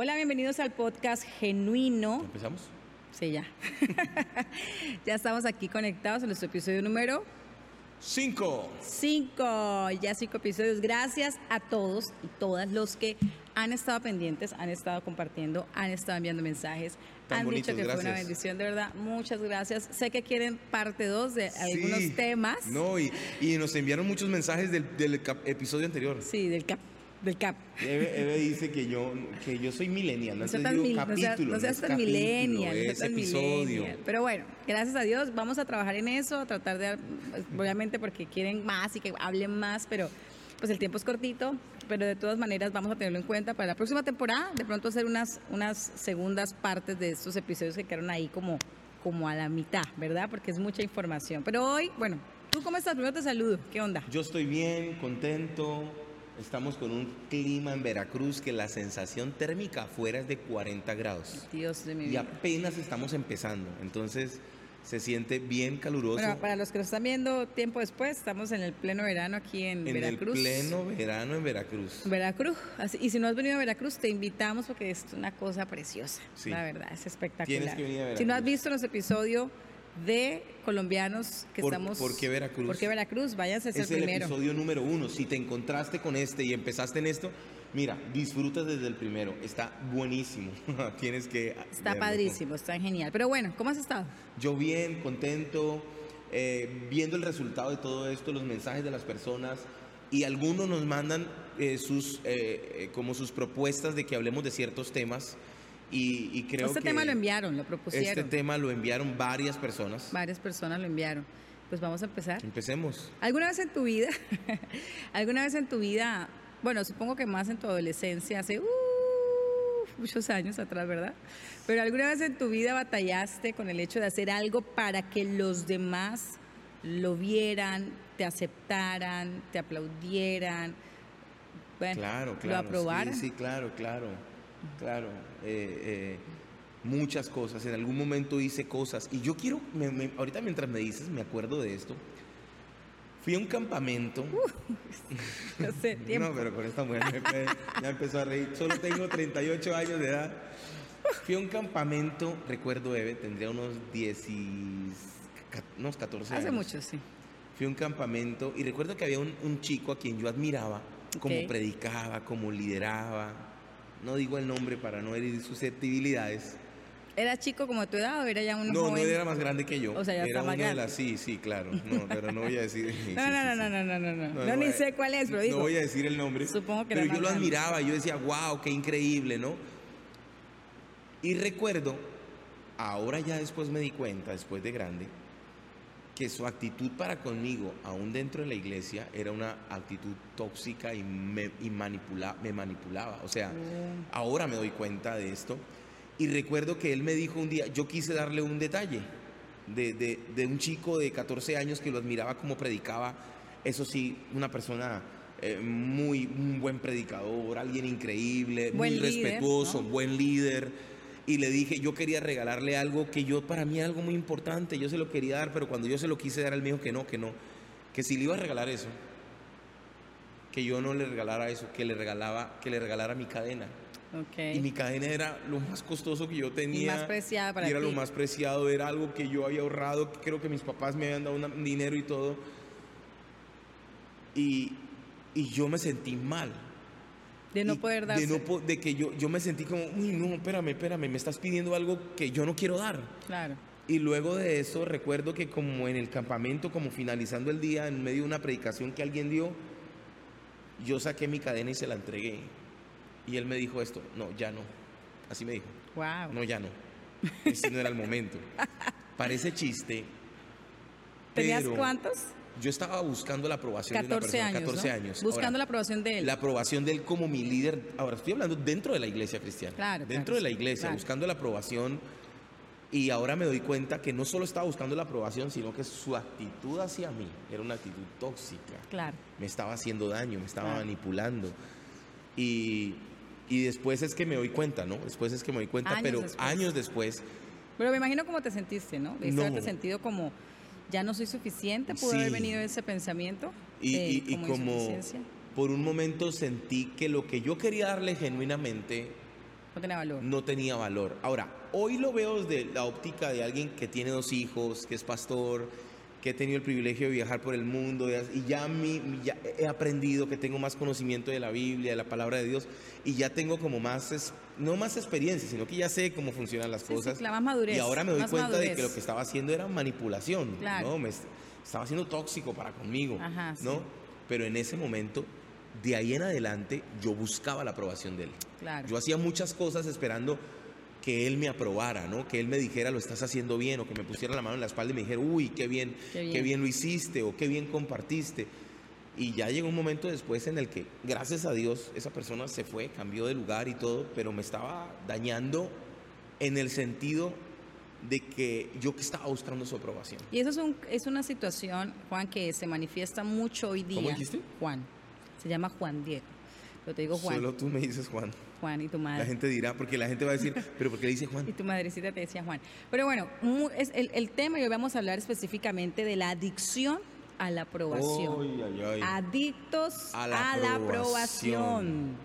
Hola, bienvenidos al podcast Genuino. ¿Empezamos? Sí, ya. ya estamos aquí conectados en nuestro episodio número Cinco. 5. Ya cinco episodios. Gracias a todos y todas los que han estado pendientes, han estado compartiendo, han estado enviando mensajes, Tan han bonitos, dicho que fue una bendición, de verdad. Muchas gracias. Sé que quieren parte 2 de algunos temas. No, y, y nos enviaron muchos mensajes del, del episodio anterior. Sí, del cap. Del cap. Eve, Eve dice que yo, que yo soy millennial, no, No seas digo mil- no seas- capítulo, no seas es tan capítulo, millennial, no seas es tan episodio. millennial. Pero bueno, gracias a Dios, vamos a trabajar en eso, a tratar de, obviamente porque quieren más y que hablen más, pero pues el tiempo es cortito, pero de todas maneras vamos a tenerlo en cuenta para la próxima temporada, de pronto hacer unas, unas segundas partes de estos episodios que quedaron ahí como, como a la mitad, ¿verdad? Porque es mucha información. Pero hoy, bueno, ¿tú cómo estás? Primero te saludo, ¿qué onda? Yo estoy bien, contento. Estamos con un clima en Veracruz que la sensación térmica afuera es de 40 grados. Dios de mi Y vida. apenas estamos empezando. Entonces se siente bien caluroso. Bueno, para los que lo están viendo tiempo después, estamos en el pleno verano aquí en, en Veracruz. el pleno verano en Veracruz. Veracruz. Así- y si no has venido a Veracruz, te invitamos porque es una cosa preciosa. Sí. La verdad, es espectacular. Tienes que venir a Si no has visto los episodios de colombianos que ¿Por- estamos. por qué Veracruz? ¿Por qué Veracruz? Váyanse, es, Es el el primero. episodio número uno. Si te encontraste con este y empezaste en esto, mira, disfruta desde el primero. Está buenísimo. Tienes que. Está verlo. padrísimo, está genial. Pero bueno, ¿cómo has estado? Yo bien, contento, eh, viendo el resultado de todo esto, los mensajes de las personas. Y algunos nos mandan eh, sus, eh, eh, como sus propuestas de que hablemos de ciertos temas. Y, y creo este que tema lo enviaron, lo propusieron. Este tema lo enviaron varias personas. Varias personas lo enviaron. Pues vamos a empezar. Empecemos. ¿Alguna vez en tu vida, alguna vez en tu vida, bueno, supongo que más en tu adolescencia, hace uh, muchos años atrás, ¿verdad? Pero alguna vez en tu vida batallaste con el hecho de hacer algo para que los demás lo vieran, te aceptaran, te aplaudieran, bueno, Claro, lo claro. aprobaran. Sí, sí, claro, claro. Claro. Eh, eh, muchas cosas. En algún momento hice cosas. Y yo quiero, me- me- ahorita mientras me dices, me acuerdo de esto. Fui a un campamento. No sé, tiempo. No, pero con esta mujer me ya empezó a reír. Solo tengo 38 años de edad. Fui a un campamento, recuerdo, Eve, tendría unos 10 y- unos 14 años. Hace mucho, sí. Fui a un campamento y recuerdo que había un, un chico a quien yo admiraba, como Ok. predicaba, como lideraba. No digo el nombre para no herir susceptibilidades. ¿Era chico como tu edad o era ya un No, no joven? era más grande que yo. O sea, ya era una de las, sí, sí, claro. No, pero no voy a decir. sí, No, no, sí, no, sí. no, no, no, no, no, no, no ni a- sé cuál es, pero digo. No voy a decir el nombre. Supongo que Pero era yo lo admiraba, yo decía, wow, qué increíble, ¿no? Y recuerdo, ahora ya después me di cuenta, después de grande, que su actitud para conmigo, aún dentro de la iglesia, era una actitud tóxica y me, y manipula- me manipulaba. O sea, Mm. ahora me doy cuenta de esto. Y recuerdo que él me dijo un día, yo quise darle un detalle de, de- de un chico de 14 años que lo admiraba como predicaba. Eso sí, una persona eh, muy, un buen predicador, alguien increíble, Buen muy líder, respetuoso, ¿no? buen líder. Y le dije, yo quería regalarle algo que yo, para mí era algo muy importante, yo se lo quería dar, pero cuando yo se lo quise dar, él me dijo que no, que no, que si le iba a regalar eso, que yo no le regalara eso, que le regalaba, que le regalara mi cadena. Ok. Y mi cadena era lo más costoso que yo tenía. Y más preciada para y era ti. lo más preciado, era algo que yo había ahorrado, que creo que mis papás me habían dado una- dinero y todo. Y, y yo me sentí mal. De no poder De, darse. no po- de que yo, yo me sentí como, uy, no, espérame, espérame, me estás pidiendo algo que yo no quiero dar. Claro. Y luego de eso recuerdo que como en el campamento, como finalizando el día, en medio de una predicación que alguien dio, yo saqué mi cadena y se la entregué. Y él me dijo esto, no, ya no. Así me dijo, Wow. no, ya no. Ese no era el momento. Parece chiste. ¿Tenías pero cuántos? Yo estaba buscando la aprobación de una 14 persona. años. 14 ¿no? años. Buscando Ahora, la aprobación de él. la aprobación de él como mi líder. Ahora estoy hablando dentro de la iglesia cristiana. Claro, Dentro claro, de la iglesia, claro. buscando la aprobación. Y ahora me doy cuenta que no solo estaba buscando la aprobación, sino que su actitud hacia mí era una actitud tóxica. Claro. Me estaba haciendo daño, me estaba manipulando. Y, y después es que me doy cuenta, ¿no? Después es que me doy cuenta, Años pero después. años después, Pero me imagino cómo te sentiste, ¿no? De No. sentido como ya no soy suficiente, pudo Sí. haber venido ese pensamiento y, y como insuficiencia. por un momento sentí que lo que yo quería darle genuinamente No tenía valor. No tenía valor. Ahora, hoy lo veo desde la óptica de alguien que tiene dos hijos, que es pastor, que he tenido el privilegio de viajar por el mundo y ya, mi, ya he aprendido que tengo más conocimiento de la Biblia, de la palabra de Dios y ya tengo como más, no más experiencia, sino que ya sé cómo funcionan las cosas. Sí, la más madurez, y ahora me doy cuenta de que lo que estaba haciendo era manipulación, ¿no? Me estaba siendo tóxico para conmigo, ¿no? Pero en ese momento, de ahí en adelante, yo buscaba la aprobación de él. Yo hacía muchas cosas esperando que él me aprobara, ¿no? Que él me dijera lo estás haciendo bien o que me pusiera la mano en la espalda y me dijera, uy, qué bien, qué bien, lo hiciste o qué bien compartiste. Y ya llegó un momento después en el que, gracias a Dios, esa persona se fue, cambió de lugar y todo, pero me estaba dañando en el sentido de que yo que estaba buscando su aprobación. Y eso es, un, es una situación, Juan, que se manifiesta mucho hoy día. ¿Cómo dijiste? Juan. Se llama Juan Diego. Pero te digo Juan. Solo tú me dices Juan. Juan y tu madre. La gente dirá, porque la gente va a decir, pero ¿por qué le dice Juan? Y tu madrecita te decía Juan. Pero bueno, es el, el, tema y hoy vamos a hablar específicamente de la adicción a la aprobación. Adictos a la, aprobación.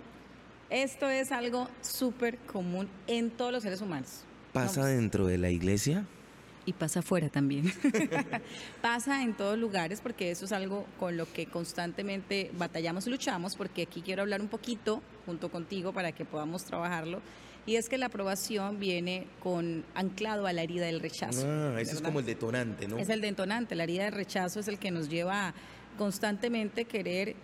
Esto es algo súper común en todos los seres humanos. ¿Pasa dentro de la iglesia? Y pasa afuera también. pasa en todos lugares porque eso es algo con lo que constantemente batallamos y luchamos, porque aquí quiero hablar un poquito junto contigo para que podamos trabajarlo. Y es que la aprobación viene con anclado a la herida del rechazo. Ah, eso es como el detonante, ¿no? Es el detonante. La herida del rechazo es el que nos lleva a constantemente querer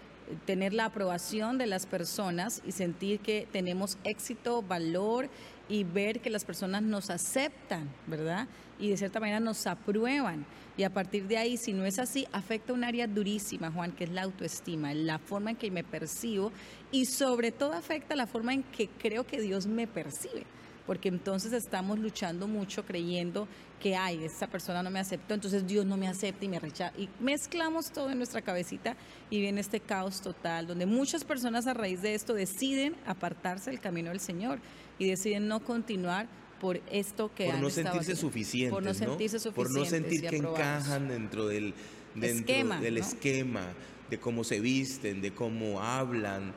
tener la aprobación de las personas y sentir que tenemos éxito, valor y ver que las personas nos aceptan, ¿verdad? Y de cierta manera nos aprueban. Y a partir de ahí, si no es así, afecta un área durísima, Juan, que es la autoestima, la forma en que me percibo y sobre todo afecta la forma en que creo que Dios me percibe porque entonces estamos luchando mucho creyendo que, ay, esta persona no me aceptó, entonces Dios no me acepta y me rechaza. Y mezclamos todo en nuestra cabecita y viene este caos total, donde muchas personas a raíz de esto deciden apartarse del camino del Señor y deciden no continuar por esto que por no sentirse suficientes, por no sentirse suficientes, por no sentir que encajan dentro del esquema, del esquema, de cómo se visten, de cómo hablan,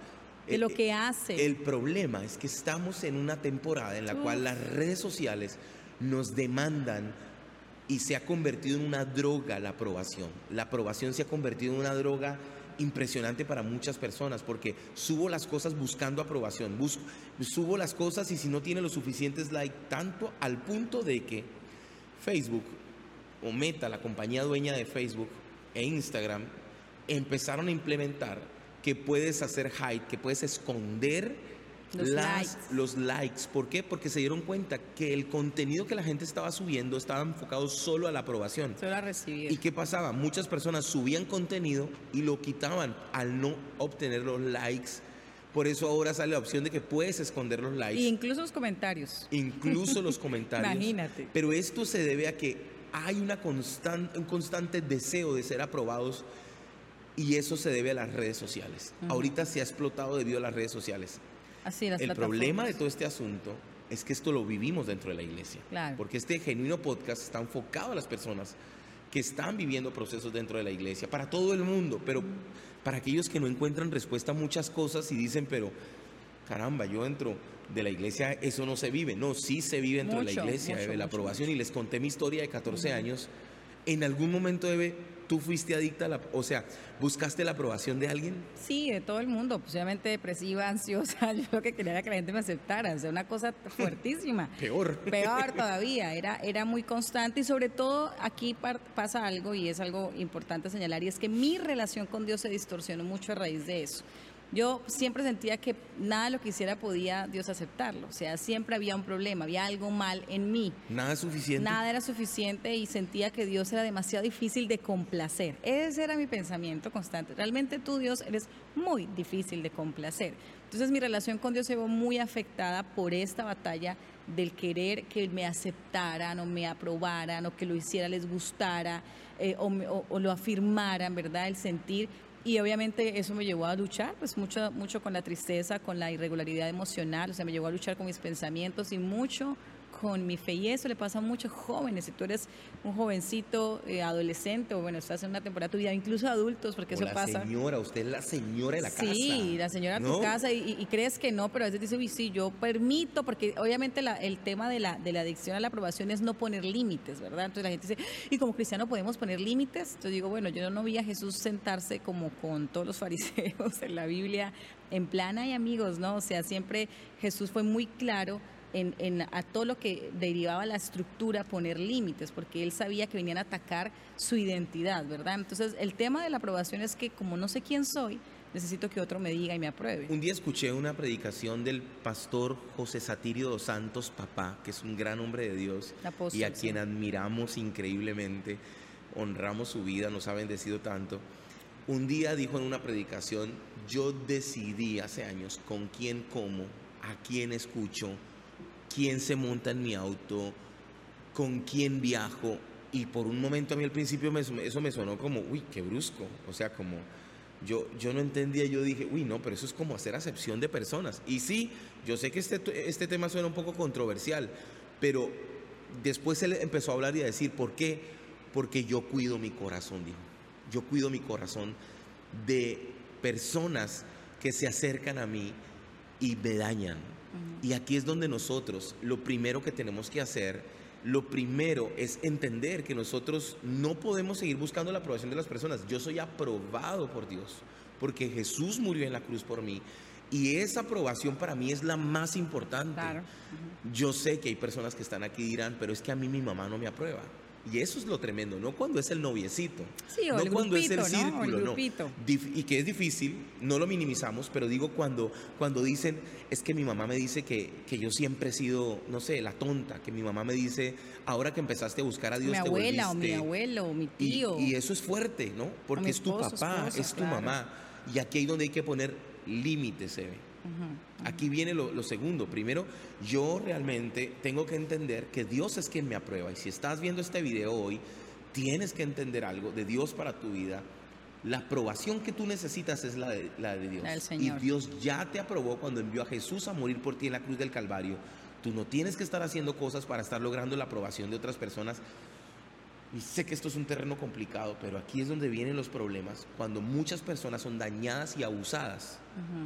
de lo que hace. El problema es que estamos en una temporada en la cual las redes sociales nos demandan y se ha convertido en una droga la aprobación. La aprobación se ha convertido en una droga impresionante para muchas personas porque subo las cosas buscando aprobación, subo las cosas y si no tiene los suficientes likes, tanto al punto de que Facebook o Meta, la compañía dueña de Facebook e Instagram, empezaron a implementar que puedes hacer hide, que puedes esconder los, likes. los likes. ¿Por qué? Porque se dieron cuenta que el contenido que la gente estaba subiendo estaba enfocado solo a la aprobación. Solo a recibir. ¿Y qué pasaba? Muchas personas subían contenido y lo quitaban al no obtener los likes. Por eso ahora sale la opción de que puedes esconder los likes. E incluso los comentarios. Incluso los comentarios. Imagínate. Pero esto se debe a que hay una constante, un constante deseo de ser aprobados y eso se debe a las redes sociales. Ahorita se ha explotado debido a las redes sociales. Así, El problema de todo este asunto es que esto lo vivimos dentro de la iglesia. Claro. Porque este genuino podcast está enfocado a las personas que están viviendo procesos dentro de la iglesia, para todo el mundo, pero para aquellos que no encuentran respuesta a muchas cosas y dicen, pero caramba, yo dentro de la iglesia eso no se vive. No, sí se vive dentro de la iglesia, debe la aprobación. Y les conté mi historia de 14 años. En algún momento debe ¿Tú fuiste adicta a la, o sea, buscaste la aprobación de alguien? Sí, de todo el mundo, posiblemente depresiva, ansiosa, yo lo que quería era que la gente me aceptara, o sea, una cosa fuertísima. Peor. Peor todavía, era, era muy constante y sobre todo aquí pasa algo y es algo importante señalar y es que mi relación con Dios se distorsionó mucho a raíz de eso yo siempre sentía que nada de lo que hiciera podía Dios aceptarlo. O sea, siempre había un problema, había algo mal en mí. Nada suficiente. Nada era suficiente y sentía que Dios era demasiado difícil de complacer. Ese era mi pensamiento constante. Realmente tú, Dios, eres muy difícil de complacer. Entonces mi relación con Dios se vio muy afectada por esta batalla del querer que me aceptaran o me aprobaran o que lo hiciera les gustara eh, o, o lo afirmaran, ¿verdad? El sentir y obviamente eso me llevó a luchar, pues mucho, mucho con la tristeza, con la irregularidad emocional, o sea, me llevó a luchar con mis pensamientos y mucho con mi fe. Y eso le pasa a muchos jóvenes. Si tú eres un jovencito, eh, adolescente, o bueno, estás en una temporada de tu vida, incluso adultos, porque O eso la pasa. señora, usted es la señora de la casa. Sí, la señora de ¿no? tu casa y, y crees que no, pero a veces dice, uy, sí, yo permito, porque obviamente la- el tema de la, de la adicción a la aprobación es no poner límites, ¿verdad? Entonces la gente dice, y como cristiano podemos poner límites. Entonces digo, bueno, yo no vi a Jesús sentarse como con todos los fariseos en la Biblia, en plan, hay amigos, ¿no? O sea, siempre Jesús fue muy claro. En, en a todo lo que derivaba la estructura, poner límites, porque él sabía que venían a atacar su identidad, ¿verdad? Entonces, el tema de la aprobación es que como no sé quién soy, necesito que otro me diga y me apruebe. Un día escuché una predicación del pastor José Satirio dos Santos Papá, que es un gran hombre de Dios Apóstol, y a sí. quien admiramos increíblemente, honramos su vida, nos ha bendecido tanto. Un día dijo en una predicación, yo decidí hace años con quién como, a quién escucho, quién se monta en mi auto, con quién viajo. Y por un momento a mí al principio eso me sonó como, uy, qué brusco. O sea, como yo, yo no entendía, yo dije, uy, no, pero eso es como hacer acepción de personas. Y sí, yo sé que este, este tema suena un poco controversial, pero después él empezó a hablar y a decir, ¿por qué? Porque yo cuido mi corazón, dijo. Yo cuido mi corazón de personas que se acercan a mí y me dañan. Y aquí es donde nosotros, lo primero que tenemos que hacer, lo primero es entender que nosotros no podemos seguir buscando la aprobación de las personas. Yo soy aprobado por Dios, porque Jesús murió en la cruz por mí. Y esa aprobación para mí es la más importante. Claro. Yo sé que hay personas que están aquí y dirán, pero es que a mí mi mamá no me aprueba. Y eso es lo tremendo, no cuando es el noviecito, Sí, o no el cuando es el grupito, ¿no? O el círculo, no. y que es difícil, no lo minimizamos, pero digo cuando, cuando dicen, es que mi mamá me dice que, que yo siempre he sido, no sé, la tonta, que mi mamá me dice, ahora que empezaste a buscar a Dios, mi te abuela o mi volviste". abuelo o mi tío. y eso es fuerte, ¿no? Porque es tu esposo, papá, esposa, es tu claro. mamá. Y aquí hay donde hay que poner límites, se Aquí viene lo, lo segundo. Primero, yo realmente tengo que entender que Dios es quien me aprueba. Y si estás viendo este video hoy, tienes que entender algo de Dios para tu vida. La aprobación que tú necesitas es la de, la de Dios. La del y Señor. Dios ya te aprobó cuando envió a Jesús a morir por ti en la cruz del Calvario. Tú no tienes que estar haciendo cosas para estar logrando la aprobación de otras personas. Y sé que esto es un terreno complicado, pero aquí es donde vienen los problemas, cuando muchas personas son dañadas y abusadas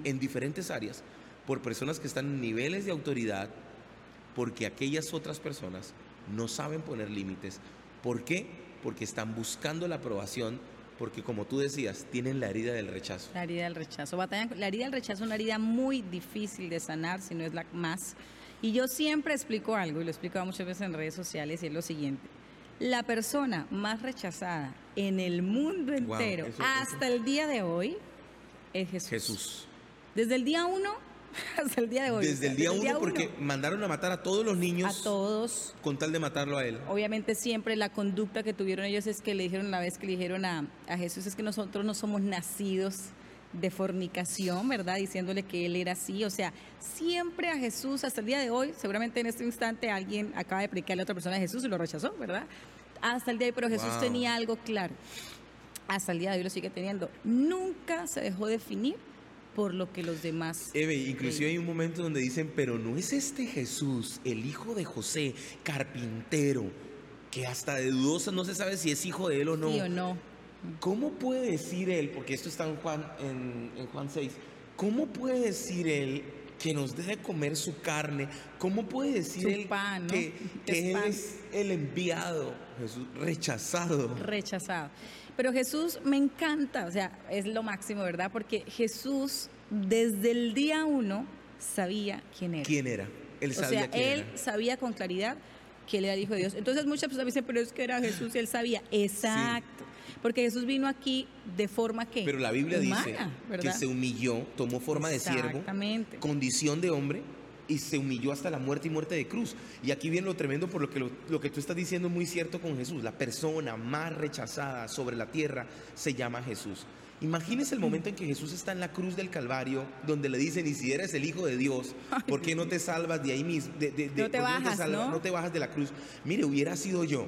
en diferentes áreas por personas que están en niveles de autoridad, porque aquellas otras personas no saben poner límites. ¿Por qué? Porque están buscando la aprobación, porque como tú decías, tienen la herida del rechazo. La herida del rechazo. Batallan la herida del rechazo es una herida muy difícil de sanar, si no es la más. Y yo siempre explico algo, y lo he explicado muchas veces en redes sociales, y es lo siguiente. La persona más rechazada en el mundo Wow, entero, eso- hasta el día de hoy, es Jesús. Jesús. Desde el día uno hasta el día de hoy. Desde el día uno, porque mandaron a matar a todos los A niños todos, con tal de matarlo a él. Obviamente siempre la conducta que tuvieron ellos es que le dijeron la vez que le dijeron a, a Jesús es que nosotros no somos nacidos de fornicación, ¿verdad? Diciéndole que él era así. O sea, siempre a Jesús, hasta el día de hoy, seguramente en este instante alguien acaba de predicarle a otra persona a Jesús y lo rechazó, ¿verdad? Hasta el día de hoy, pero Jesús Wow. tenía algo claro. Hasta el día de hoy lo sigue teniendo. Nunca se dejó definir por lo que los demás... Eve, inclusive hay un momento donde dicen, pero no es este Jesús, el hijo de José, carpintero, que hasta de dudosa no se sabe si es hijo de él o no. Sí o no. ¿Cómo puede decir él, porque esto está en Juan, en, en Juan 6, ¿cómo puede decir él que nos debe comer su carne? ¿Cómo puede decir Su él pan, ¿no? que, Que él es el enviado, Jesús, rechazado? rechazado. Pero Jesús me encanta, o sea, es lo máximo, ¿verdad? Porque Jesús desde el día uno sabía quién era. ¿Quién era? Él o sabía sea, quién él era. sabía con claridad que él era el Hijo de Dios. Entonces muchas personas dicen, pero es que era Jesús y él sabía. Exacto. Porque Jesús vino aquí de forma que Pero la Biblia humana, dice ¿verdad? que se humilló, tomó forma de siervo, condición de hombre y se humilló hasta la muerte y muerte de cruz. Y aquí viene lo tremendo por lo que lo, lo que tú estás diciendo es muy cierto con Jesús. La persona más rechazada sobre la tierra se llama Jesús. Imagínese el momento en que Jesús está en la cruz del Calvario, donde le dicen, y si eres el Hijo de Dios, ¿por qué no te salvas de ahí mismo? De, de- de- No te ¿por qué bajas, salvas? ¿no? no te bajas de la cruz. Mire, hubiera sido yo,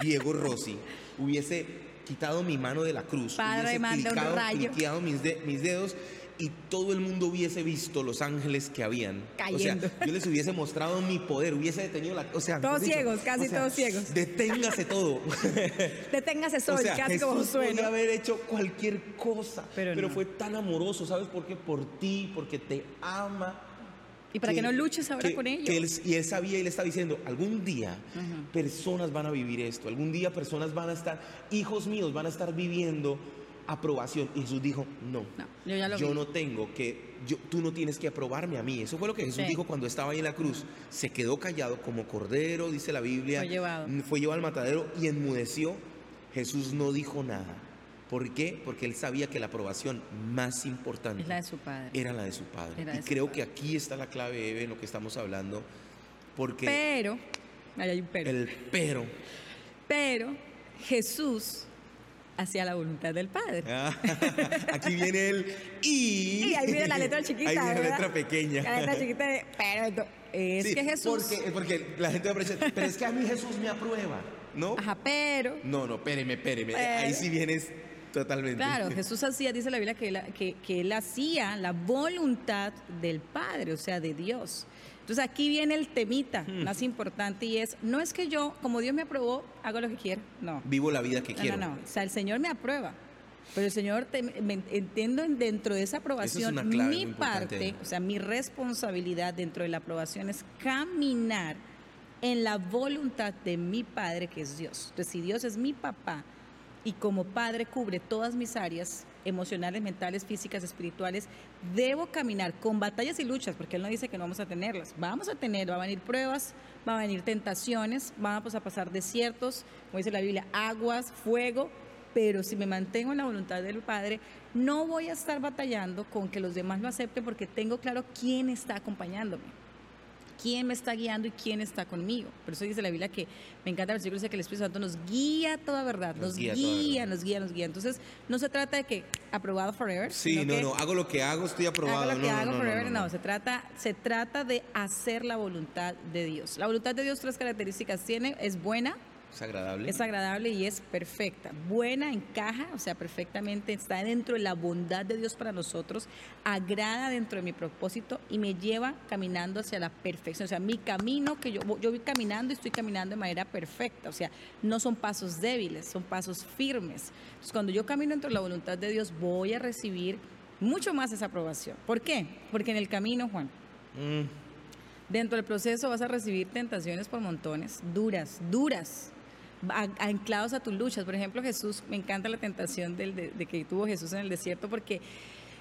Diego Rossi, hubiese quitado mi mano de la cruz, Padre, hubiese manda un rayo. mis, de- mis dedos y todo el mundo hubiese visto los ángeles que habían. Cayendo. O sea, yo les hubiese mostrado mi poder, hubiese detenido la. O sea, Todos dicho, ciegos, casi o sea, todos ciegos. Deténgase todo. Deténgase sol, o sea, casi Jesús como suena. haber hecho cualquier cosa, Pero pero, no. fue tan amoroso, ¿sabes por qué? Por ti, porque te ama. Y para que, no luches ahora que- con ellos. que él- y él sabía y le estaba diciendo, algún día personas van a vivir esto, algún día personas van a estar, hijos míos van a estar viviendo aprobación. Y Jesús dijo, no, No, yo ya lo vi. no tengo que, yo, tú no tienes que aprobarme a mí. Eso fue lo que Jesús Sí. dijo cuando estaba ahí en la cruz. Se quedó callado como cordero, dice la Biblia. Fue llevado. Fue llevado al matadero y enmudeció. Jesús no dijo nada. ¿Por qué? Porque él sabía que la aprobación más importante la de su padre. era la de su padre. Y su creo padre. que aquí está la clave, Eve, en lo que estamos hablando. Porque Pero, ahí hay un pero. el pero. Pero Jesús hacía la voluntad del Padre. Ah, aquí viene el y. Y ahí viene la letra chiquita. Ahí viene la letra pequeña. La letra chiquita de pero. Es Sí, que Jesús. Porque, porque la gente va a pero es que a mí Jesús me aprueba, ¿no? Ajá, pero. No, no, espéreme, espéreme. Pero- Ahí sí vienes totalmente. Claro, Jesús hacía, dice la Biblia, que él, que, que él hacía la voluntad del Padre, o sea, de Dios. Entonces aquí viene el temita Hmm. más importante y es, no es que yo, como Dios me aprobó, hago lo que quiero. No. Vivo la vida que No, quiero. no, no. O sea, el Señor me aprueba. Pero el Señor, te- me- entiendo en- dentro de esa aprobación, mi parte, o sea, mi responsabilidad dentro de la aprobación es caminar en la voluntad de mi Padre, que es Dios. Entonces, si Dios es mi papá y como Padre cubre todas mis áreas emocionales, mentales, físicas, espirituales, debo caminar con batallas y luchas, porque Él no dice que no vamos a tenerlas. Vamos a tener, va a venir pruebas, va a venir tentaciones, vamos a pasar desiertos, como dice la Biblia, aguas, fuego, pero si me mantengo en la voluntad del Padre, no voy a estar batallando con que los demás lo acepten porque tengo claro quién está acompañándome quién me está guiando y quién está conmigo. Por eso dice la Biblia que me encanta el versículo dice que el Espíritu Santo nos guía toda verdad, nos, Nos guía verdad. nos guía, nos guía. Entonces, no se trata de que aprobado forever. Sí, no, no, hago lo que hago, estoy aprobado. Hago lo que no, hago no, forever, no, no, no. Se, trata, se trata de hacer la voluntad de Dios. La voluntad de Dios tres características tiene, es buena, Es agradable. es agradable y es perfecta. Buena, encaja, o sea, perfectamente está dentro de la bondad de Dios para nosotros, agrada dentro de mi propósito y me lleva caminando hacia la perfección. O sea, mi camino que yo, yo voy caminando y estoy caminando de manera perfecta. O sea, no son pasos débiles, son pasos firmes. Entonces, cuando yo camino dentro de la voluntad de Dios, voy a recibir mucho más esa aprobación. ¿Por qué? Porque en el camino, Juan, Mm, Dentro del proceso vas a recibir tentaciones por montones, duras, duras, anclados a tus luchas. Por ejemplo, Jesús, me encanta la tentación del, de, de que tuvo Jesús en el desierto porque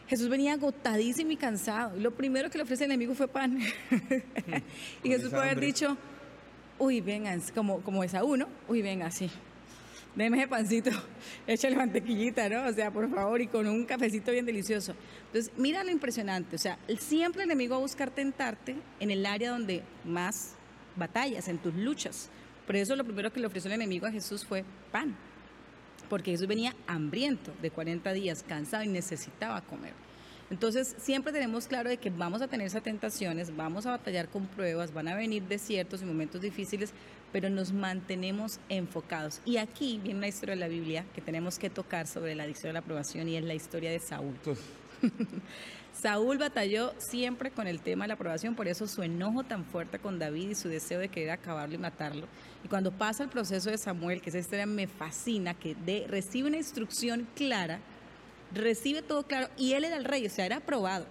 Jesús venía agotadísimo y cansado. Lo primero que le ofrece el enemigo fue pan. y Jesús esa puede haber dicho, uy, vengan, como, como Esaú, ¿no? Uy, venga, sí. Deme ese pancito, échale mantequillita, ¿no? O sea, por favor, y con un cafecito bien delicioso. Entonces, mira lo impresionante. O sea, siempre el enemigo va a buscar tentarte en el área donde más batallas, en tus luchas. Por eso lo primero que le ofreció el enemigo a Jesús fue pan. Porque Jesús venía hambriento de 40 días, cansado y necesitaba comer. Entonces, siempre tenemos claro de que vamos a tener esas tentaciones, vamos a batallar con pruebas, van a venir desiertos y momentos difíciles, pero nos mantenemos enfocados. Y aquí viene una historia de la Biblia que tenemos que tocar sobre la adicción a la aprobación y es la historia de Saúl. Saúl batalló siempre con el tema de la aprobación, por eso su enojo tan fuerte con David y su deseo de querer acabarlo y matarlo. Y cuando pasa el proceso de Samuel, que esa historia me fascina, que recibe una instrucción clara, recibe todo claro, y él era el rey, o sea, era aprobado.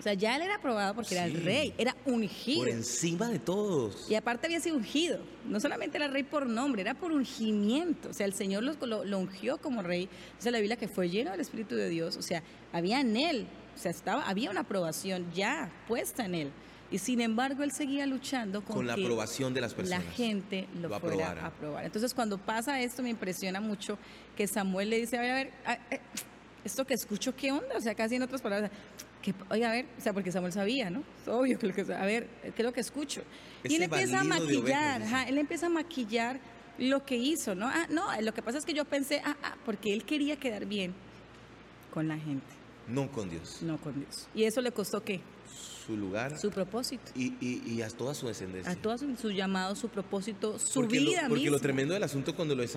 O sea, ya él era aprobado porque era el rey, era ungido. por encima de todos. Y aparte había sido ungido. No solamente era rey por nombre, era por ungimiento. O sea, el Señor lo, lo- lo ungió como rey. Dice la Biblia que fue lleno del Espíritu de Dios. O sea, había en él, o sea, estaba, había una aprobación ya puesta en él. Y sin embargo, él seguía luchando con, Con la que aprobación de las personas. La gente lo, Lo fuera aprobara. a aprobar. Entonces, cuando pasa esto, me impresiona mucho que Samuel le dice, a ver, a ver, a- eh, esto que escucho, ¿qué onda? O sea, casi en otras palabras, que, oye, a ver, o sea, porque Samuel sabía, ¿no? Es obvio que lo que, a ver, ¿qué es lo que escucho? y él empieza a maquillar, ajá, él empieza a maquillar lo que hizo, ¿no? Ah, no, lo que pasa es que yo pensé, ah, ah, porque él quería quedar bien con la gente, No con Dios. no con Dios. Y eso le costó qué? Su lugar Su propósito. y, y- y a toda su descendencia. A todos su, su llamado, su propósito, su porque vida lo, porque lo tremendo del asunto con lo, de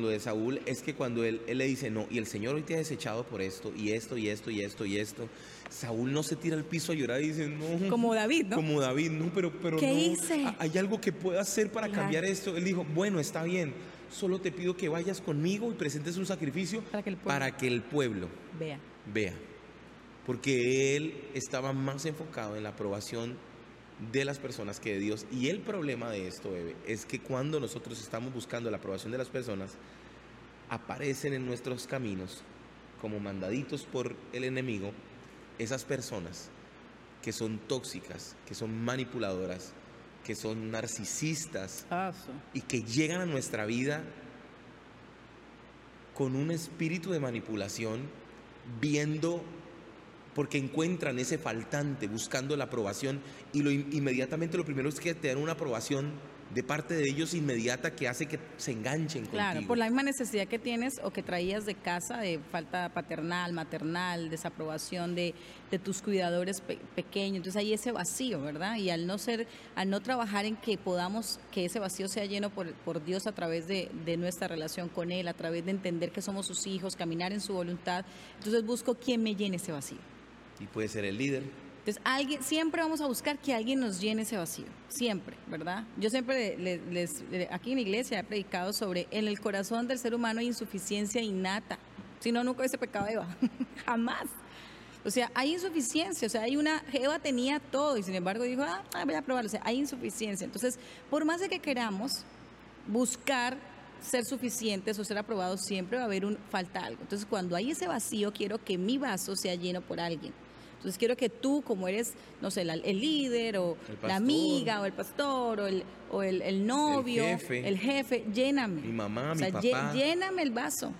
lo de Saúl es que cuando él, él le dice, no, y el Señor hoy te ha desechado por esto, y esto, y esto, y esto, y esto, Saúl no se tira al piso a llorar y dice, no. Como David, ¿no? Como David, no, pero, pero ¿Qué no. hice? ha- Hay algo que pueda hacer para Claro. cambiar esto. Él dijo, bueno, está bien, solo te pido que vayas conmigo y presentes un sacrificio Para que el pueblo- para que el pueblo Vea. vea. Porque él estaba más enfocado en la aprobación de las personas que de Dios. Y el problema de esto, Bebe, es que cuando nosotros estamos buscando la aprobación de las personas, aparecen en nuestros caminos, como mandaditos por el enemigo, esas personas que son tóxicas, que son manipuladoras, que son narcisistas Ah, y que llegan a nuestra vida con un espíritu de manipulación, viendo, porque encuentran ese faltante, buscando la aprobación, y lo, in- inmediatamente lo primero es que te dan una aprobación de parte de ellos inmediata que hace que se enganchen Claro, contigo. por la misma necesidad que tienes o que traías de casa, de falta paternal, maternal, desaprobación de, de tus cuidadores pe- pequeños. Entonces hay ese vacío, ¿verdad? Y al no ser, al no trabajar en que podamos, que ese vacío sea lleno por, por Dios a través de, de nuestra relación con Él, a través de entender que somos sus hijos, caminar en su voluntad. Entonces busco quien me llene ese vacío. Y puede ser el líder. Entonces, alguien, siempre vamos a buscar que alguien nos llene ese vacío, siempre, ¿verdad? Yo siempre le- les, le- aquí en la iglesia he predicado sobre en el corazón del ser humano hay insuficiencia innata, si no, nunca hubiese pecado Eva, jamás. O sea, hay insuficiencia, o sea, hay una, Eva tenía todo y sin embargo dijo, ah, ah, voy a probarlo, o sea, hay insuficiencia. Entonces, por más de que queramos buscar ser suficientes o ser aprobados, siempre va a haber un falta algo. Entonces, cuando hay ese vacío, quiero que mi vaso sea lleno por alguien. Entonces, quiero que tú, como eres, no sé, la- el líder o El la amiga o el pastor o el, o el, el novio, jefe. el jefe, lléname. Mi mamá, O mi sea, papá. lléname el vaso.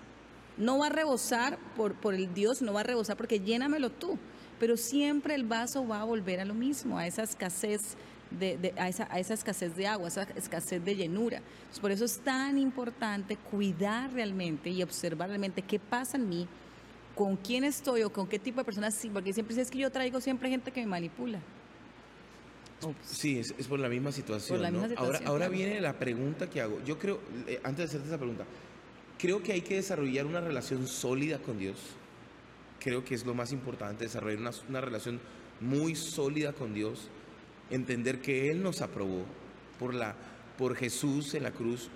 No va a rebosar por, por el Dios, no va a rebosar porque llénamelo tú. Pero siempre el vaso va a volver a lo mismo, a esa escasez de, de- a, esa, a esa escasez de agua, a esa escasez de llenura. Entonces, por eso es tan importante cuidar realmente y observar realmente qué pasa en mí, con quién estoy o con qué tipo de personas, sí, porque siempre si es que yo traigo siempre gente que me manipula. Sí, es, es por la misma situación. Por la ¿no? misma ahora situación, ahora claro. viene la pregunta que hago. Yo creo, eh, antes de hacerte esa pregunta, creo que hay que desarrollar una relación sólida con Dios. Creo que es lo más importante, desarrollar una, una relación muy sólida con Dios. Entender que Él nos aprobó por, la, por Jesús en la cruz.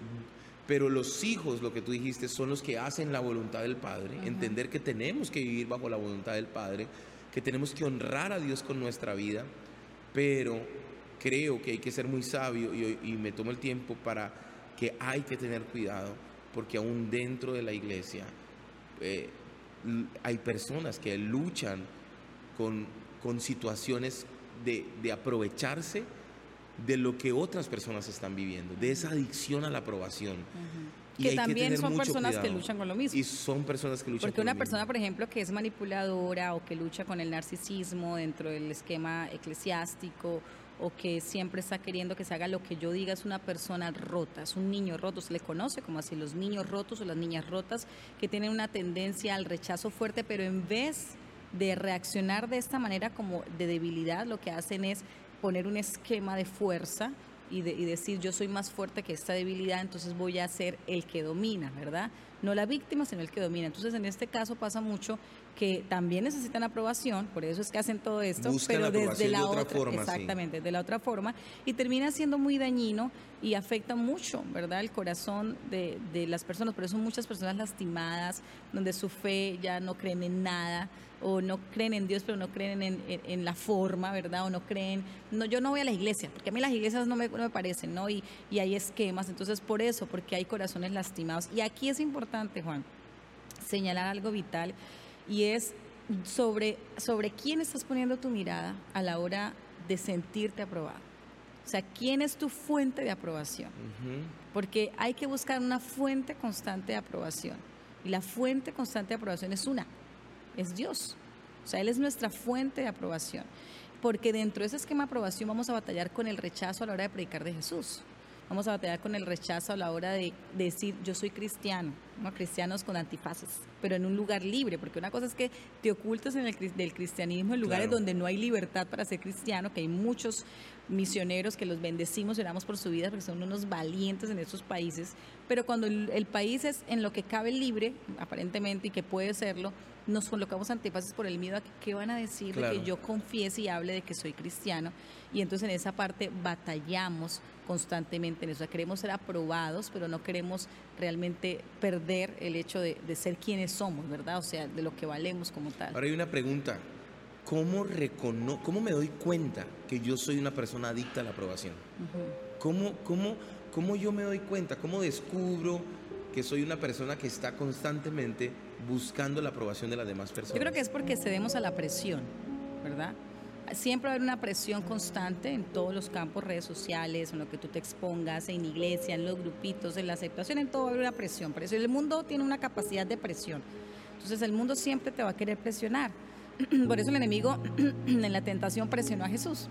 Pero los hijos, lo que tú dijiste, son los que hacen la voluntad del Padre. Entender que tenemos que vivir bajo la voluntad del Padre, que tenemos que honrar a Dios con nuestra vida pero creo que hay que ser muy sabio y, y me tomo el tiempo para que hay que tener cuidado, porque aún dentro de la iglesia eh, hay personas que luchan con, con situaciones de, de aprovecharse de lo que otras personas están viviendo, de esa adicción a la aprobación. Y Que también son personas que luchan con lo mismo. Y son personas que luchan Porque con una lo persona, mismo. por ejemplo, que es manipuladora o que lucha con el narcisismo dentro del esquema eclesiástico o que siempre está queriendo que se haga lo que yo diga, es una persona rota, es un niño roto, se le conoce como así, los niños rotos o las niñas rotas que tienen una tendencia al rechazo fuerte, pero en vez de reaccionar de esta manera como de debilidad, lo que hacen es poner un esquema de fuerza y, de- y decir yo soy más fuerte que esta debilidad, entonces voy a ser el que domina, ¿verdad? No la víctima, sino el que domina. Entonces en este caso pasa mucho que también necesitan aprobación, por eso es que hacen todo esto, Buscan pero la desde la de otra otra forma, sí. exactamente, de la otra forma, y termina siendo muy dañino y afecta mucho, ¿verdad? El corazón de, de las personas, por eso muchas personas lastimadas, donde su fe ya no creen en nada, o no creen en Dios, pero no creen en, en- en la forma, ¿verdad? O no creen, no, yo no voy a la iglesia, porque a mí las iglesias no me, no me parecen, ¿no? Y, y hay esquemas, entonces por eso, porque hay corazones lastimados. Y aquí es importante, Juan, señalar algo vital y es sobre, sobre quién estás poniendo tu mirada a la hora de sentirte aprobado. O sea, ¿quién es tu fuente de aprobación? Porque hay que buscar una fuente constante de aprobación. Y la fuente constante de aprobación es una, es Dios. O sea, Él es nuestra fuente de aprobación. Porque dentro de ese esquema de aprobación vamos a batallar con el rechazo a la hora de predicar de Jesús. vamos a batallar con el rechazo a la hora de decir yo soy cristiano, ¿no? cristianos con antifaces, pero en un lugar libre, porque una cosa es que te ocultas en el, del cristianismo en lugares Claro. donde no hay libertad para ser cristiano, que hay muchos misioneros que los bendecimos y oramos por su vida porque son unos valientes en estos países, pero cuando el, el país es en lo que cabe libre, aparentemente, y que puede serlo, nos colocamos antifaces por el miedo a que qué van a decir de Claro. que yo confiese y hable de que soy cristiano, y entonces en esa parte batallamos constantemente en eso, queremos ser aprobados, pero no queremos realmente perder el hecho de, de ser quienes somos, ¿verdad? O sea, de lo que valemos como tal. Ahora hay una pregunta. ¿Cómo, recono ¿Cómo me doy cuenta que yo soy una persona adicta a la aprobación? ¿Cómo, cómo, ¿Cómo yo me doy cuenta? ¿Cómo descubro que soy una persona que está constantemente buscando la aprobación de las demás personas? Yo creo que es porque cedemos a la presión, ¿verdad? Siempre va a haber una presión constante en todos los campos, redes sociales, en lo que tú te expongas, en iglesia, en los grupitos, en la aceptación, en todo va a haber una presión. Por eso el mundo tiene una capacidad de presión. Entonces el mundo siempre te va a querer presionar. Por eso el enemigo en la tentación presionó a Jesús.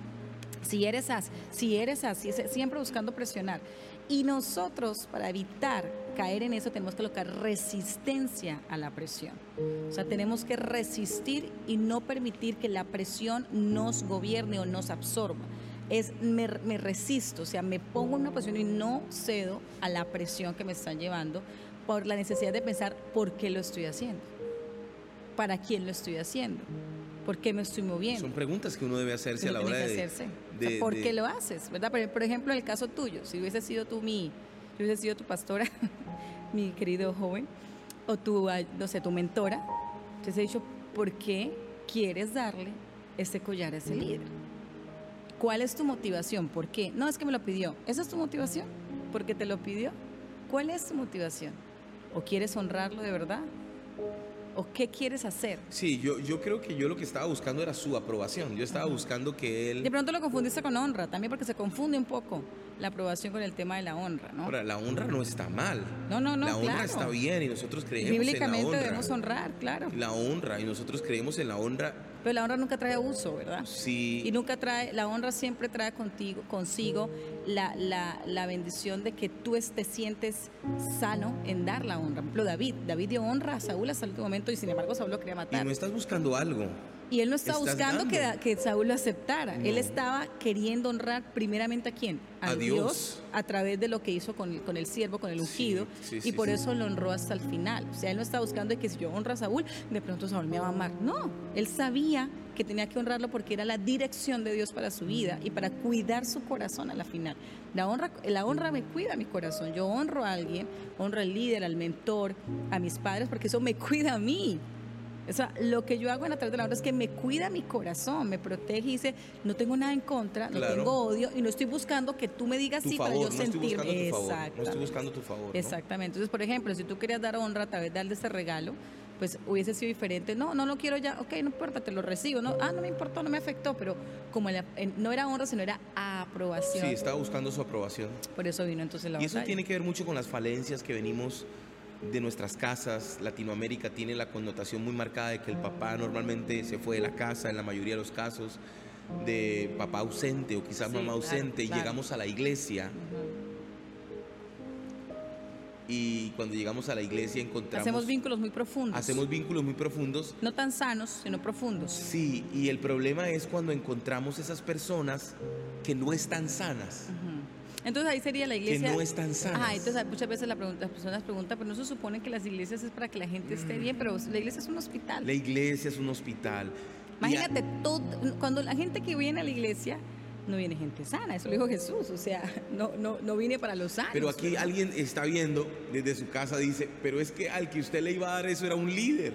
Si eres así, si eres así, siempre buscando presionar. Y nosotros, para evitar caer en eso, tenemos que colocar resistencia a la presión. O sea, tenemos que resistir y no permitir que la presión nos gobierne o nos absorba. Es me, me resisto, o sea, me pongo en una posición y no cedo a la presión que me están llevando por la necesidad de pensar por qué lo estoy haciendo, para quién lo estoy haciendo, por qué me estoy moviendo. Son preguntas que uno debe hacerse a Uno la tiene hora de... hacerse. O de- sea, ¿Por de- qué lo haces? ¿verdad? Por, por ejemplo, en el caso tuyo, si hubiese sido tú mi, si hubiese sido tu pastora, mi querido joven, o tu, no sé, tu mentora, te he dicho, ¿por qué quieres darle este collar a ese líder? ¿Cuál es tu motivación? ¿Por qué? No, es que me lo pidió. ¿Esa es tu motivación? ¿Porque te lo pidió? ¿Cuál es tu motivación? ¿O quieres honrarlo de verdad? ¿O qué quieres hacer? Sí, yo, yo creo que yo lo que estaba buscando era su aprobación. Yo estaba buscando que él... De pronto lo confundiste con honra, también porque se confunde un poco la aprobación con el tema de la honra, ¿no? Ahora, la honra no está mal. No, no, no, La honra claro. está bien y nosotros creemos en la Bíblicamente honra. debemos honrar, claro. La honra y nosotros creemos en la honra. Pero la honra nunca trae abuso, ¿verdad? Sí. Y nunca trae, la honra siempre trae contigo, consigo la, la, la bendición de que tú te sientes sano en dar la honra. Por ejemplo, David, David dio honra a Saúl hasta el último momento y sin embargo Saúl lo quería Y matar. no estás buscando algo. Y él no estaba buscando que, Saúl lo aceptara. Él estaba queriendo honrar primeramente a quién? A Dios. a través de lo que hizo con, el- con el siervo, con el ungido. sí, y por sí. eso lo honró hasta el final. O sea, él no estaba buscando que si yo honro a Saúl, de pronto Saúl me va a amar. No, él sabía que tenía que honrarlo porque era la dirección de Dios para su vida y para cuidar su corazón a la final. La honra, la honra me cuida mi corazón. Yo honro a alguien, honro al líder, al mentor, a mis padres, porque eso me cuida a mí. O sea, lo que yo hago en la través de la honra es que me cuida mi corazón, me protege y dice, no tengo nada en contra, no tengo odio y no estoy buscando que tú me digas Tu sí favor, para yo no estoy sentirme. buscando tu favor. No estoy buscando tu favor. ¿no? Exactamente. Entonces, por ejemplo, si tú querías dar honra a través de darle este regalo, pues hubiese sido diferente. No, no lo quiero ya. Ok, no importa, te lo recibo. No, ah, no me importó, no me afectó, pero como la- no era honra, sino era aprobación. Sí, estaba buscando su aprobación. Por eso vino entonces la Y eso batalla. tiene que ver mucho con las falencias que venimos de nuestras casas. Latinoamérica tiene la connotación muy marcada de que el papá normalmente se fue de la casa en la mayoría de los casos, de papá ausente o quizás Sí, mamá claro, ausente, y llegamos a la iglesia y cuando llegamos a la iglesia encontramos... Hacemos vínculos muy profundos. hacemos vínculos muy profundos. No tan sanos, sino profundos. Sí, y el problema es cuando encontramos esas personas que no están sanas. Entonces ahí sería la que iglesia. no están sanas. Ajá, entonces muchas veces la pregunta- las personas preguntan, pero no se supone que las iglesias es para que la gente esté bien, pero la iglesia es un hospital. La iglesia es un hospital. A- Imagínate, todo, cuando la gente que viene a la iglesia, no viene gente sana, eso lo dijo Jesús, o sea, no, no, no viene para los sanos. Pero aquí alguien está viendo desde su casa, dice, pero es que al que usted le iba a dar eso era un líder.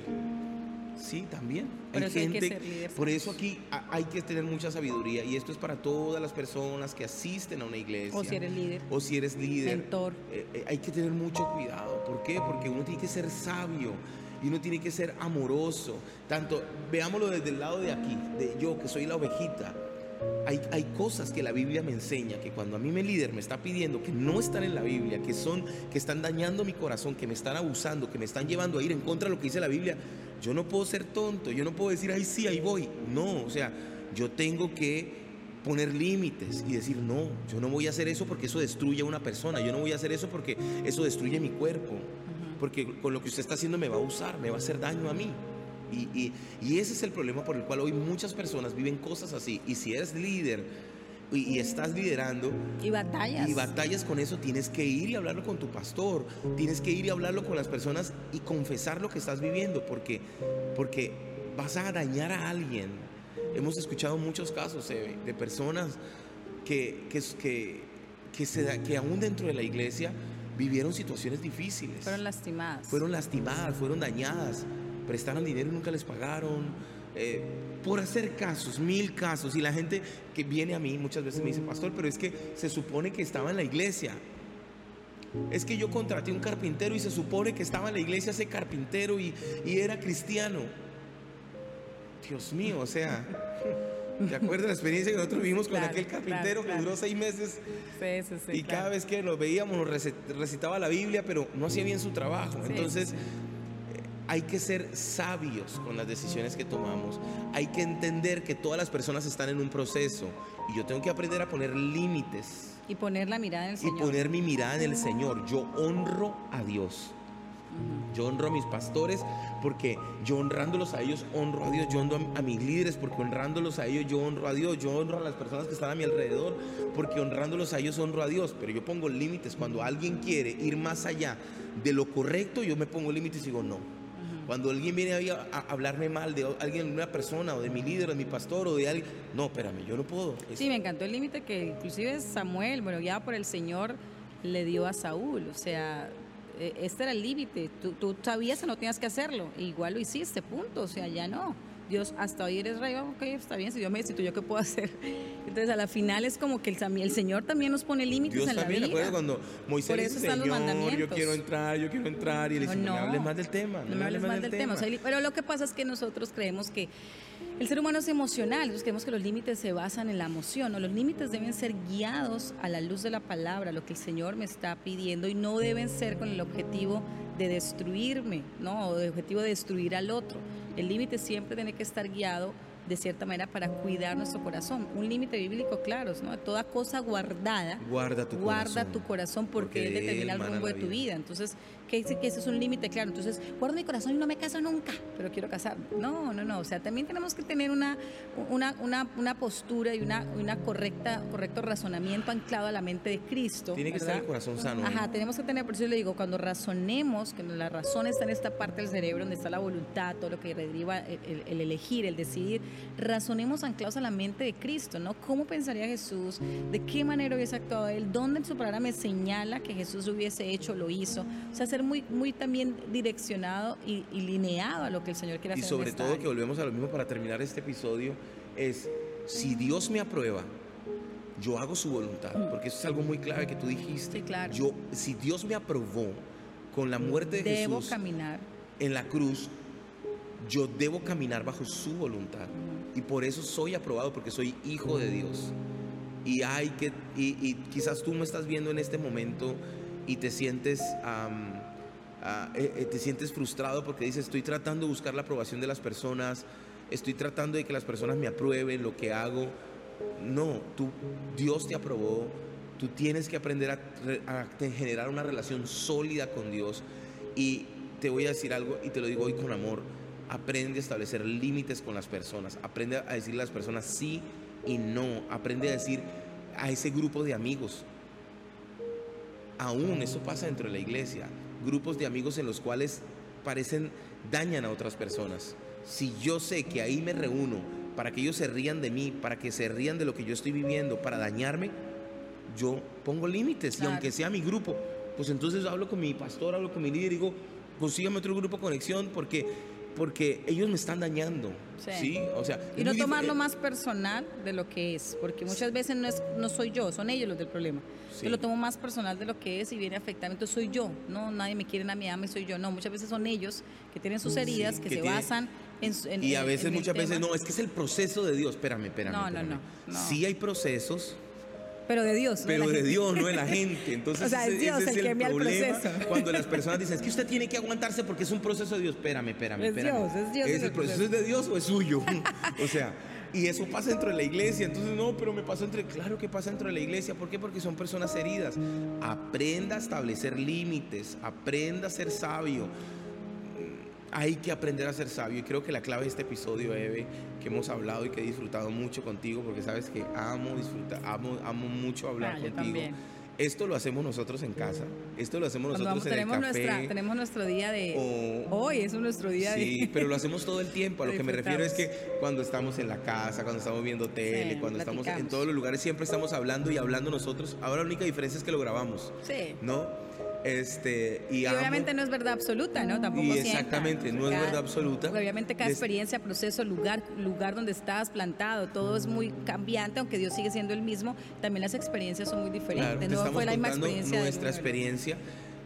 Sí, también. Por hay eso hay que gente, ser líder por eso aquí ha- hay que tener mucha sabiduría y esto es para todas las personas que asisten a una iglesia. O si eres líder, O si eres líder. mentor. Eh, eh, hay que tener mucho cuidado. ¿Por qué? Porque uno tiene que ser sabio y uno tiene que ser amoroso. Tanto, veámoslo desde el lado de aquí, de yo que soy la ovejita. Hay, hay cosas que la Biblia me enseña que cuando a mí mi líder me está pidiendo que no están en la Biblia, que son que están dañando mi corazón, que me están abusando, que me están llevando a ir en contra de lo que dice la Biblia, yo no puedo ser tonto, yo no puedo decir, ay sí, ahí voy. No, o sea, yo tengo que poner límites y decir, no, yo no voy a hacer eso porque eso destruye a una persona, yo no voy a hacer eso porque eso destruye mi cuerpo, porque con lo que usted está haciendo me va a usar, me va a hacer daño a mí. Y, y ese es el problema por el cual hoy muchas personas viven cosas así. Y si eres líder, y, estás liderando. Y batallas. Y batallas con eso, tienes que ir y hablarlo con tu pastor, tienes que ir y hablarlo con las personas y confesar lo que estás viviendo, porque, porque vas a dañar a alguien. Hemos escuchado muchos casos de personas que, que, que, que, se, que aún dentro de la iglesia vivieron situaciones difíciles. Fueron lastimadas. Fueron lastimadas, fueron dañadas. Prestaron dinero y nunca les pagaron eh, por hacer casos, mil casos. Y la gente que viene a mí muchas veces me dice, pastor, pero es que se supone que estaba en la iglesia. Es que yo contraté un carpintero y se supone que estaba en la iglesia ese carpintero y, era cristiano. Dios mío, o sea, ¿te acuerdas de la experiencia que nosotros vivimos con aquel carpintero que duró seis meses? y cada vez que lo veíamos nos recitaba la Biblia, pero no hacía bien su trabajo. Entonces, hay que ser sabios con las decisiones que tomamos. Hay que entender que todas las personas están en un proceso y yo tengo que aprender a poner límites. Y poner la mirada en el Señor. Y poner mi mirada en el Señor. Yo honro a Dios. Yo honro a mis pastores porque yo honrándolos a ellos honro a Dios. Yo honro a, mis líderes porque honrándolos a ellos yo honro a Dios. Yo honro a las personas que están a mi alrededor porque honrándolos a ellos honro a Dios. Pero yo pongo límites. Cuando alguien quiere ir más allá de lo correcto, yo me pongo límites y digo no cuando alguien viene a, hablarme mal de alguien, de una persona, o de mi líder, o de mi pastor, o de alguien, no, espérame, yo no puedo. Sí, me encantó el límite que inclusive Samuel, bueno, ya por el Señor, le dio a Saúl. O sea, e, este era el límite. Tú, tú sabías que no tenías que hacerlo, igual lo hiciste, punto. O sea, ya no. Dios, hasta hoy eres rey, ok, está bien, si Dios me yo ¿qué puedo hacer? Entonces, a la final es como que el, el Señor también nos pone límites en la vida. Dios cuando Moisés Por eso están los mandamientos. yo quiero entrar, yo quiero entrar, y él dice, no, no, me hables más del tema. No, me hables más del, tema. pero lo que pasa es que nosotros creemos que el ser humano es emocional, entonces creemos que los límites se basan en la emoción, ¿no? los límites deben ser guiados a la luz de la palabra, lo que el Señor me está pidiendo, y no deben ser con el objetivo de destruirme, ¿no? o el objetivo de destruir al otro. El límite siempre tiene que estar guiado de cierta manera para cuidar nuestro corazón. Un límite bíblico, claro, ¿no? Toda cosa guardada, guarda tu guarda corazón, tu corazón porque, él determina el rumbo de tu vida. Entonces, ¿qué dice que ese es un límite claro? Entonces, guardo mi corazón y no me caso nunca, pero quiero casarme. No, no, no. O sea, también tenemos que tener una, una, una, una postura y una, una correcta, correcto razonamiento anclado a la mente de Cristo. Tiene que estar el corazón sano. Ajá, tenemos que tener, por eso le digo, cuando razonemos, que la razón está en esta parte del cerebro, donde está la voluntad, todo lo que deriva el, el elegir, el decidir, razonemos anclados a la mente de Cristo, ¿no? ¿Cómo pensaría Jesús? ¿De qué manera hubiese actuado Él? ¿Dónde en su palabra me señala que Jesús hubiese hecho, lo hizo? O sea, ser muy, muy también direccionado y, lineado a lo que el Señor quiere hacer. Y sobre todo que volvemos a lo mismo para terminar este episodio, es si Dios me aprueba, yo hago su voluntad, mm. porque eso es algo muy clave que tú dijiste. Sí, claro. Yo, si Dios me aprobó con la muerte de Debo caminar. en la cruz, yo debo caminar bajo su voluntad. Y por eso soy aprobado, porque soy hijo de Dios. Y hay que, y, quizás tú me estás viendo en este momento y te sientes, eh, eh, te sientes frustrado porque dices, estoy tratando de buscar la aprobación de las personas, estoy tratando de que las personas me aprueben lo que hago. No, tú, Dios te aprobó, tú tienes que aprender a, a generar una relación sólida con Dios. Y te voy a decir algo y te lo digo hoy con amor aprende a establecer límites con las personas, aprende a decirle a las personas sí y no, aprende a decir a ese grupo de amigos. Aún eso pasa dentro de la iglesia, grupos de amigos en los cuales parecen dañan a otras personas. Si yo sé que ahí me reúno para que ellos se rían de mí, para que se rían de lo que yo estoy viviendo, para dañarme, yo pongo límites. Y aunque sea mi grupo, pues entonces hablo con mi pastor, hablo con mi líder y digo, consígame otro grupo de conexión porque porque ellos me están dañando. Sí. O sea, y no tomarlo más personal de lo que es, porque muchas veces no, es, no soy yo, son ellos los del problema. Yo lo tomo más personal de lo que es y viene a afectarme, entonces soy yo, no, nadie me quiere a mi ama y soy yo, no, muchas veces son ellos que tienen sus heridas, que, se basan en, Y a veces, muchas veces, no, es que es el proceso de Dios, espérame, espérame. No, no, no, no. Sí hay procesos pero de Dios. Pero de, Dios, no de la gente. Entonces, o sea, es Dios el, que envía el proceso. Cuando las personas dicen, es que usted tiene que aguantarse porque es un proceso de Dios. Espérame, espérame, es Dios, es Dios. ¿Es el proceso es de Dios o es suyo? o sea, Y eso pasa dentro de la iglesia. Entonces, no, pero me pasó entre. Claro que pasa dentro de la iglesia. ¿Por qué? Porque son personas heridas. Aprenda a establecer límites. Aprenda a ser sabio. Hay que aprender a ser sabio. Y creo que la clave de este episodio, Eve, que hemos hablado y que he disfrutado mucho contigo, porque sabes que amo disfrutar, amo, amo mucho hablar Ah, contigo. también. Esto lo hacemos nosotros en casa. Esto lo hacemos Cuando nosotros vamos- en el tenemos, café. nuestra, tenemos nuestro día de... o- Hoy es nuestro día Sí, de... pero lo hacemos todo el tiempo. A lo que me refiero es que cuando estamos en la casa, cuando estamos viendo tele, Sí, cuando estamos en todos los lugares, siempre estamos hablando y hablando nosotros. Ahora la única diferencia es que lo grabamos, Sí. ¿no? Este, y, Y amo- obviamente no es verdad absoluta, ¿no? Tampoco Y siempre. exactamente, no es verdad absoluta. Obviamente cada experiencia, proceso, lugar, lugar donde estás plantado, todo es muy cambiante, aunque Dios sigue siendo el mismo, también las experiencias son muy diferentes. Claro, no fue la misma experiencia. nuestra experiencia.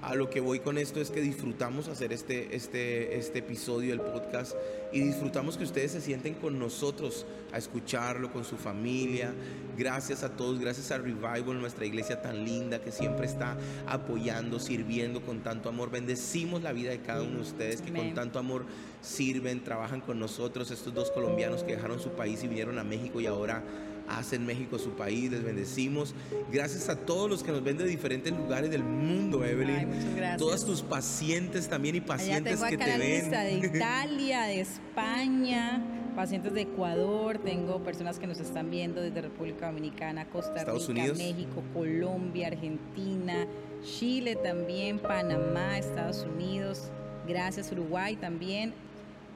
A lo que voy con esto es que disfrutamos hacer este, este, este episodio del podcast y disfrutamos que ustedes se sienten con nosotros a escucharlo, con su familia. Gracias a todos, gracias a Revival, nuestra iglesia tan linda que siempre está apoyando, sirviendo con tanto amor. Bendecimos la vida de cada uno de ustedes que con tanto amor sirven, trabajan con nosotros. Estos dos colombianos que dejaron su país y vinieron a México y ahora hacen México su país, les bendecimos. Gracias a todos los que nos ven de diferentes lugares del mundo, Evelyn. Ay, muchas gracias. Todas tus pacientes también y Allá pacientes tengo que acá te la ven. lista de Italia, de España, pacientes de Ecuador, tengo personas que nos están viendo desde República Dominicana, Costa Estados Rica, Unidos. México, Colombia, Argentina, Chile también, Panamá, Estados Unidos, gracias Uruguay también.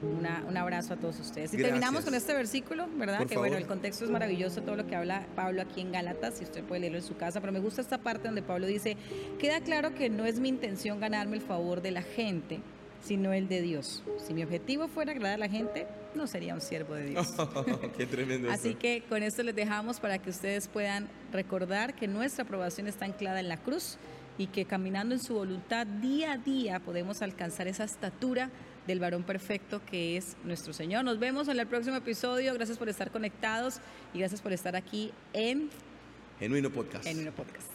Una- un abrazo a todos ustedes. Y Gracias. terminamos con este versículo, ¿verdad? Por que bueno, el contexto es maravilloso, todo lo que habla Pablo aquí en Gálatas, si usted puede leerlo en su casa, pero me gusta esta parte donde Pablo dice, queda claro que no es mi intención ganarme el favor de la gente, sino el de Dios. Si mi objetivo fuera agradar a la gente, no sería un siervo de Dios. Qué tremendo Así que con esto les dejamos para que ustedes puedan recordar que nuestra aprobación está anclada en la cruz y que caminando en su voluntad día a día podemos alcanzar esa estatura del varón perfecto que es nuestro Señor. Nos vemos en el próximo episodio. Gracias por estar conectados y gracias por estar aquí en Genuino Podcast. Genuino Podcast.